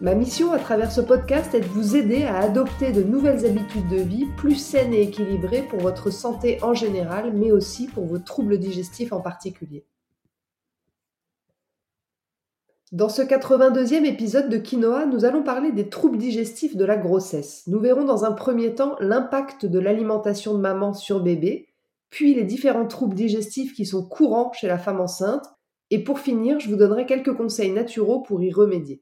Ma mission à travers ce podcast est de vous aider à adopter de nouvelles habitudes de vie plus saines et équilibrées pour votre santé en général, mais aussi pour vos troubles digestifs en particulier. Dans ce 82e épisode de Quinoa, nous allons parler des troubles digestifs de la grossesse. Nous verrons dans un premier temps l'impact de l'alimentation de maman sur bébé, puis les différents troubles digestifs qui sont courants chez la femme enceinte, et pour finir, je vous donnerai quelques conseils naturaux pour y remédier.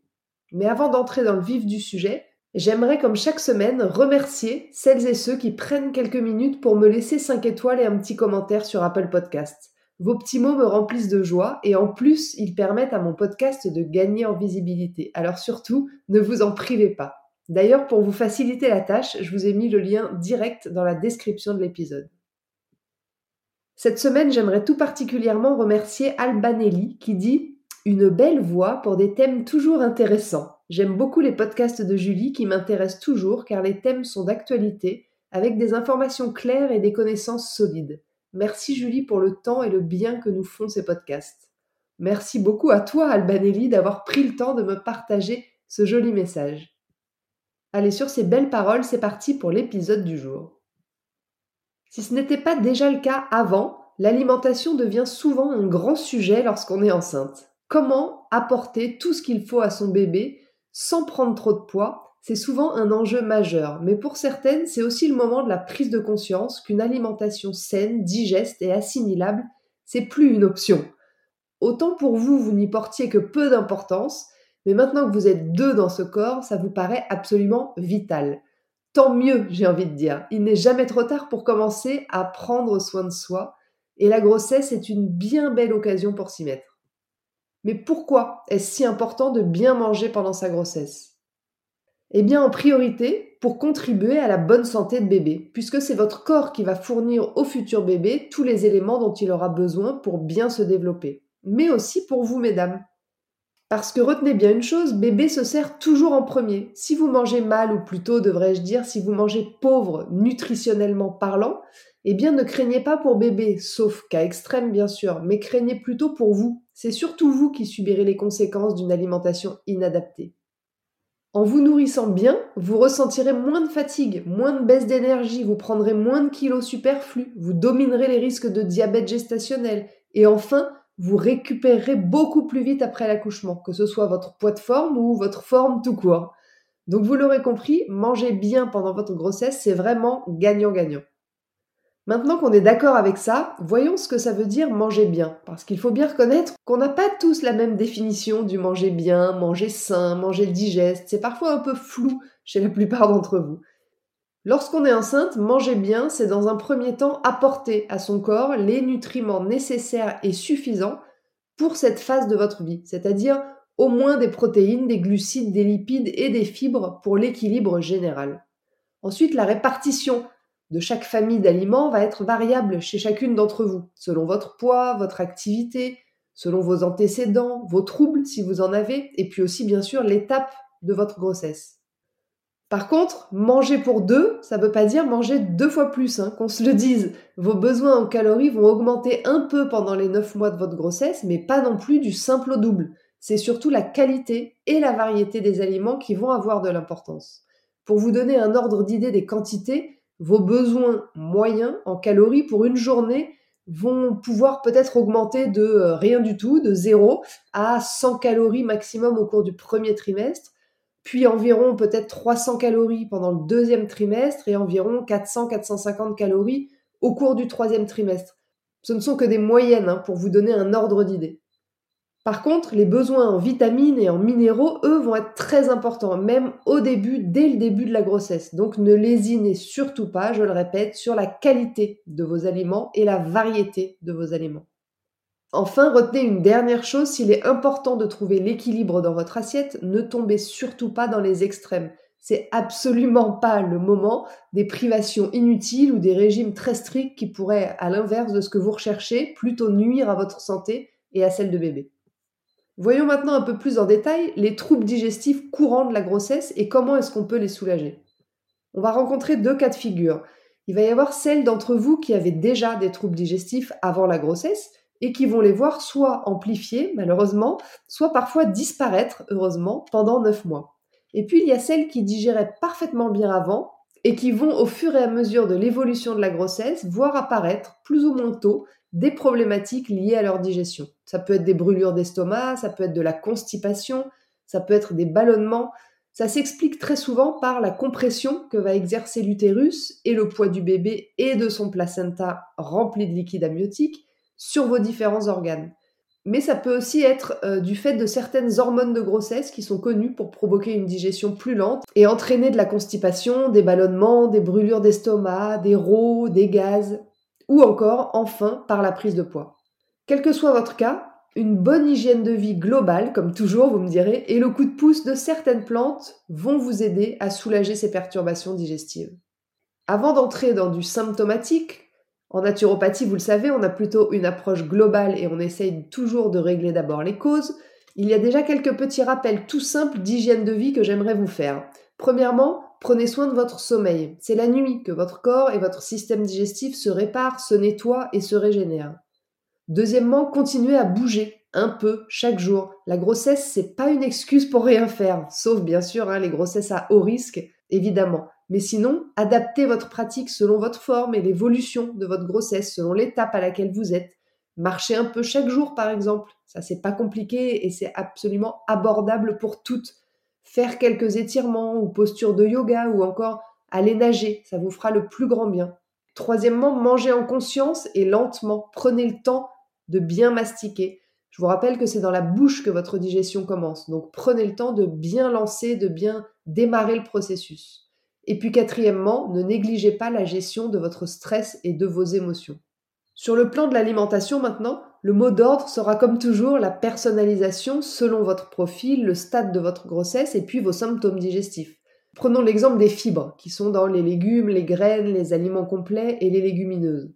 Mais avant d'entrer dans le vif du sujet, j'aimerais comme chaque semaine remercier celles et ceux qui prennent quelques minutes pour me laisser 5 étoiles et un petit commentaire sur Apple Podcast. Vos petits mots me remplissent de joie et en plus, ils permettent à mon podcast de gagner en visibilité. Alors surtout, ne vous en privez pas. D'ailleurs, pour vous faciliter la tâche, je vous ai mis le lien direct dans la description de l'épisode. Cette semaine, j'aimerais tout particulièrement remercier Albanelli qui dit une belle voix pour des thèmes toujours intéressants. J'aime beaucoup les podcasts de Julie qui m'intéressent toujours car les thèmes sont d'actualité, avec des informations claires et des connaissances solides. Merci Julie pour le temps et le bien que nous font ces podcasts. Merci beaucoup à toi Albanelli d'avoir pris le temps de me partager ce joli message. Allez, sur ces belles paroles, c'est parti pour l'épisode du jour. Si ce n'était pas déjà le cas avant, l'alimentation devient souvent un grand sujet lorsqu'on est enceinte. Comment apporter tout ce qu'il faut à son bébé sans prendre trop de poids C'est souvent un enjeu majeur, mais pour certaines, c'est aussi le moment de la prise de conscience qu'une alimentation saine, digeste et assimilable, c'est plus une option. Autant pour vous, vous n'y portiez que peu d'importance, mais maintenant que vous êtes deux dans ce corps, ça vous paraît absolument vital. Tant mieux, j'ai envie de dire. Il n'est jamais trop tard pour commencer à prendre soin de soi, et la grossesse est une bien belle occasion pour s'y mettre. Mais pourquoi est-ce si important de bien manger pendant sa grossesse? Eh bien, en priorité, pour contribuer à la bonne santé de bébé, puisque c'est votre corps qui va fournir au futur bébé tous les éléments dont il aura besoin pour bien se développer. Mais aussi pour vous, mesdames. Parce que retenez bien une chose, bébé se sert toujours en premier. Si vous mangez mal, ou plutôt devrais-je dire, si vous mangez pauvre nutritionnellement parlant, eh bien ne craignez pas pour bébé, sauf cas extrême bien sûr, mais craignez plutôt pour vous. C'est surtout vous qui subirez les conséquences d'une alimentation inadaptée. En vous nourrissant bien, vous ressentirez moins de fatigue, moins de baisse d'énergie, vous prendrez moins de kilos superflus, vous dominerez les risques de diabète gestationnel et enfin, vous récupérerez beaucoup plus vite après l'accouchement, que ce soit votre poids de forme ou votre forme tout court. Donc vous l'aurez compris, manger bien pendant votre grossesse, c'est vraiment gagnant-gagnant. Maintenant qu'on est d'accord avec ça, voyons ce que ça veut dire manger bien. Parce qu'il faut bien reconnaître qu'on n'a pas tous la même définition du manger bien, manger sain, manger digeste. C'est parfois un peu flou chez la plupart d'entre vous. Lorsqu'on est enceinte, manger bien, c'est dans un premier temps apporter à son corps les nutriments nécessaires et suffisants pour cette phase de votre vie, c'est-à-dire au moins des protéines, des glucides, des lipides et des fibres pour l'équilibre général. Ensuite, la répartition de chaque famille d'aliments va être variable chez chacune d'entre vous, selon votre poids, votre activité, selon vos antécédents, vos troubles si vous en avez, et puis aussi bien sûr l'étape de votre grossesse. Par contre, manger pour deux, ça ne veut pas dire manger deux fois plus, hein, qu'on se le dise. Vos besoins en calories vont augmenter un peu pendant les neuf mois de votre grossesse, mais pas non plus du simple au double. C'est surtout la qualité et la variété des aliments qui vont avoir de l'importance. Pour vous donner un ordre d'idée des quantités, vos besoins moyens en calories pour une journée vont pouvoir peut-être augmenter de euh, rien du tout, de 0 à 100 calories maximum au cours du premier trimestre, puis environ peut-être 300 calories pendant le deuxième trimestre et environ 400-450 calories au cours du troisième trimestre. Ce ne sont que des moyennes hein, pour vous donner un ordre d'idée. Par contre, les besoins en vitamines et en minéraux, eux, vont être très importants, même au début, dès le début de la grossesse. Donc ne lésinez surtout pas, je le répète, sur la qualité de vos aliments et la variété de vos aliments. Enfin, retenez une dernière chose, s'il est important de trouver l'équilibre dans votre assiette, ne tombez surtout pas dans les extrêmes. C'est absolument pas le moment des privations inutiles ou des régimes très stricts qui pourraient, à l'inverse de ce que vous recherchez, plutôt nuire à votre santé et à celle de bébé. Voyons maintenant un peu plus en détail les troubles digestifs courants de la grossesse et comment est-ce qu'on peut les soulager. On va rencontrer deux cas de figure. Il va y avoir celles d'entre vous qui avaient déjà des troubles digestifs avant la grossesse et qui vont les voir soit amplifiés, malheureusement, soit parfois disparaître, heureusement, pendant 9 mois. Et puis il y a celles qui digéraient parfaitement bien avant et qui vont au fur et à mesure de l'évolution de la grossesse voir apparaître plus ou moins tôt des problématiques liées à leur digestion. Ça peut être des brûlures d'estomac, ça peut être de la constipation, ça peut être des ballonnements. Ça s'explique très souvent par la compression que va exercer l'utérus et le poids du bébé et de son placenta rempli de liquide amniotique sur vos différents organes. Mais ça peut aussi être euh, du fait de certaines hormones de grossesse qui sont connues pour provoquer une digestion plus lente et entraîner de la constipation, des ballonnements, des brûlures d'estomac, des rots, des gaz, ou encore, enfin, par la prise de poids. Quel que soit votre cas, une bonne hygiène de vie globale, comme toujours, vous me direz, et le coup de pouce de certaines plantes vont vous aider à soulager ces perturbations digestives. Avant d'entrer dans du symptomatique, en naturopathie, vous le savez, on a plutôt une approche globale et on essaye toujours de régler d'abord les causes. Il y a déjà quelques petits rappels tout simples d'hygiène de vie que j'aimerais vous faire. Premièrement, prenez soin de votre sommeil. C'est la nuit que votre corps et votre système digestif se réparent, se nettoient et se régénèrent. Deuxièmement, continuez à bouger un peu chaque jour. La grossesse, c'est pas une excuse pour rien faire, sauf bien sûr hein, les grossesses à haut risque, évidemment. Mais sinon, adaptez votre pratique selon votre forme et l'évolution de votre grossesse, selon l'étape à laquelle vous êtes. Marchez un peu chaque jour, par exemple. Ça, c'est pas compliqué et c'est absolument abordable pour toutes. Faire quelques étirements ou postures de yoga ou encore aller nager, ça vous fera le plus grand bien. Troisièmement, mangez en conscience et lentement. Prenez le temps de bien mastiquer. Je vous rappelle que c'est dans la bouche que votre digestion commence. Donc prenez le temps de bien lancer, de bien démarrer le processus. Et puis quatrièmement, ne négligez pas la gestion de votre stress et de vos émotions. Sur le plan de l'alimentation maintenant, le mot d'ordre sera comme toujours la personnalisation selon votre profil, le stade de votre grossesse et puis vos symptômes digestifs. Prenons l'exemple des fibres, qui sont dans les légumes, les graines, les aliments complets et les légumineuses.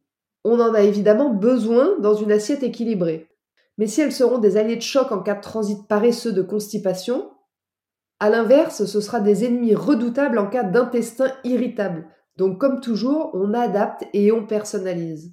On en a évidemment besoin dans une assiette équilibrée. Mais si elles seront des alliés de choc en cas de transit paresseux de constipation, à l'inverse, ce sera des ennemis redoutables en cas d'intestin irritable. Donc comme toujours, on adapte et on personnalise.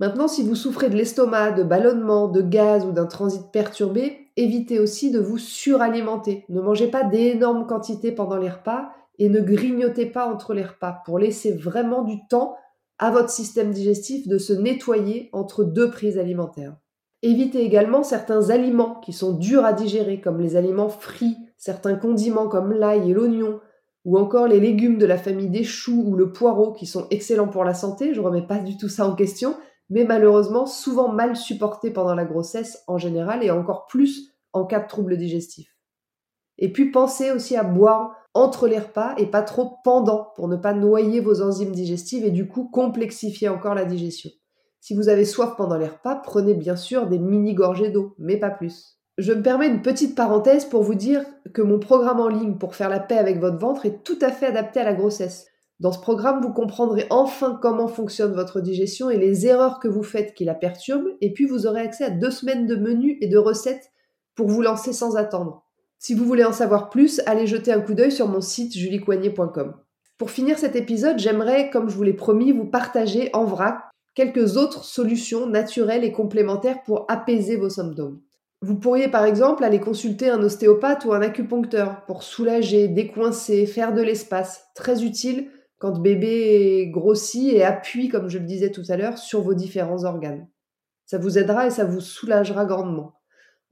Maintenant, si vous souffrez de l'estomac, de ballonnement, de gaz ou d'un transit perturbé, évitez aussi de vous suralimenter. Ne mangez pas d'énormes quantités pendant les repas et ne grignotez pas entre les repas pour laisser vraiment du temps à votre système digestif de se nettoyer entre deux prises alimentaires. Évitez également certains aliments qui sont durs à digérer, comme les aliments frits, certains condiments comme l'ail et l'oignon, ou encore les légumes de la famille des choux ou le poireau qui sont excellents pour la santé, je ne remets pas du tout ça en question, mais malheureusement souvent mal supportés pendant la grossesse en général et encore plus en cas de troubles digestifs. Et puis pensez aussi à boire entre les repas et pas trop pendant pour ne pas noyer vos enzymes digestives et du coup complexifier encore la digestion. Si vous avez soif pendant les repas, prenez bien sûr des mini gorgées d'eau, mais pas plus. Je me permets une petite parenthèse pour vous dire que mon programme en ligne pour faire la paix avec votre ventre est tout à fait adapté à la grossesse. Dans ce programme, vous comprendrez enfin comment fonctionne votre digestion et les erreurs que vous faites qui la perturbent, et puis vous aurez accès à deux semaines de menus et de recettes pour vous lancer sans attendre. Si vous voulez en savoir plus, allez jeter un coup d'œil sur mon site juliecoignet.com. Pour finir cet épisode, j'aimerais, comme je vous l'ai promis, vous partager en vrac quelques autres solutions naturelles et complémentaires pour apaiser vos symptômes. Vous pourriez par exemple aller consulter un ostéopathe ou un acupuncteur pour soulager, décoincer, faire de l'espace. Très utile quand bébé grossit et appuie, comme je le disais tout à l'heure, sur vos différents organes. Ça vous aidera et ça vous soulagera grandement.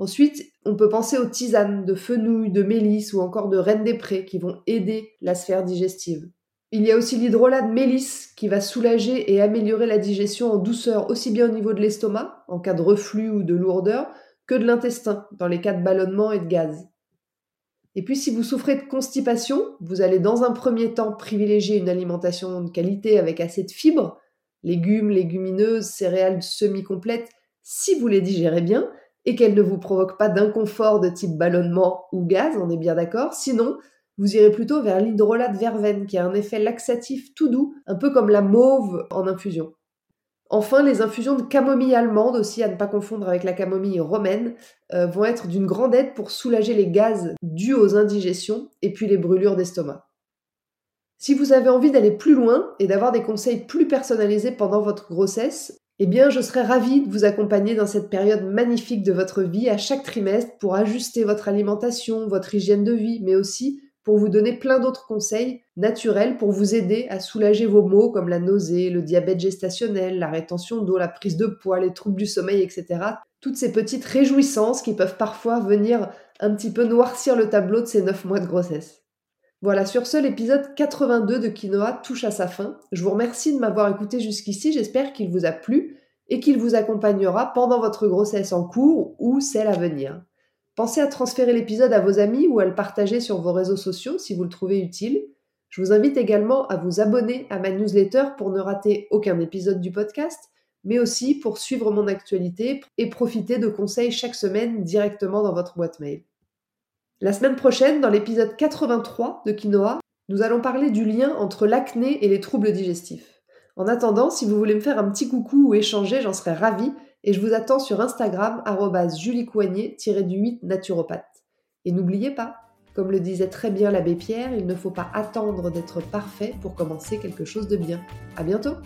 Ensuite, on peut penser aux tisanes de fenouil, de mélisse ou encore de reine des prés qui vont aider la sphère digestive. Il y a aussi l'hydrolat de mélisse qui va soulager et améliorer la digestion en douceur aussi bien au niveau de l'estomac, en cas de reflux ou de lourdeur, que de l'intestin, dans les cas de ballonnement et de gaz. Et puis si vous souffrez de constipation, vous allez dans un premier temps privilégier une alimentation de qualité avec assez de fibres, légumes, légumineuses, céréales semi-complètes, si vous les digérez bien et qu'elles ne vous provoquent pas d'inconfort de type ballonnement ou gaz, on est bien d'accord. Sinon, vous irez plutôt vers l'hydrolat de verveine qui a un effet laxatif tout doux, un peu comme la mauve en infusion. Enfin, les infusions de camomille allemande, aussi à ne pas confondre avec la camomille romaine, euh, vont être d'une grande aide pour soulager les gaz dus aux indigestions et puis les brûlures d'estomac. Si vous avez envie d'aller plus loin et d'avoir des conseils plus personnalisés pendant votre grossesse, eh bien, je serais ravie de vous accompagner dans cette période magnifique de votre vie à chaque trimestre pour ajuster votre alimentation, votre hygiène de vie, mais aussi pour vous donner plein d'autres conseils naturels pour vous aider à soulager vos maux comme la nausée, le diabète gestationnel, la rétention d'eau, la prise de poids, les troubles du sommeil, etc. Toutes ces petites réjouissances qui peuvent parfois venir un petit peu noircir le tableau de ces 9 mois de grossesse. Voilà, sur ce, l'épisode 82 de Quinoa touche à sa fin. Je vous remercie de m'avoir écouté jusqu'ici, j'espère qu'il vous a plu et qu'il vous accompagnera pendant votre grossesse en cours ou celle à venir. Pensez à transférer l'épisode à vos amis ou à le partager sur vos réseaux sociaux si vous le trouvez utile. Je vous invite également à vous abonner à ma newsletter pour ne rater aucun épisode du podcast, mais aussi pour suivre mon actualité et profiter de conseils chaque semaine directement dans votre boîte mail. La semaine prochaine, dans l'épisode 83 de Quinoa, nous allons parler du lien entre l'acné et les troubles digestifs. En attendant, si vous voulez me faire un petit coucou ou échanger, j'en serais ravie et je vous attends sur Instagram juliecoignet-du8 naturopathe. Et n'oubliez pas, comme le disait très bien l'abbé Pierre, il ne faut pas attendre d'être parfait pour commencer quelque chose de bien. À bientôt!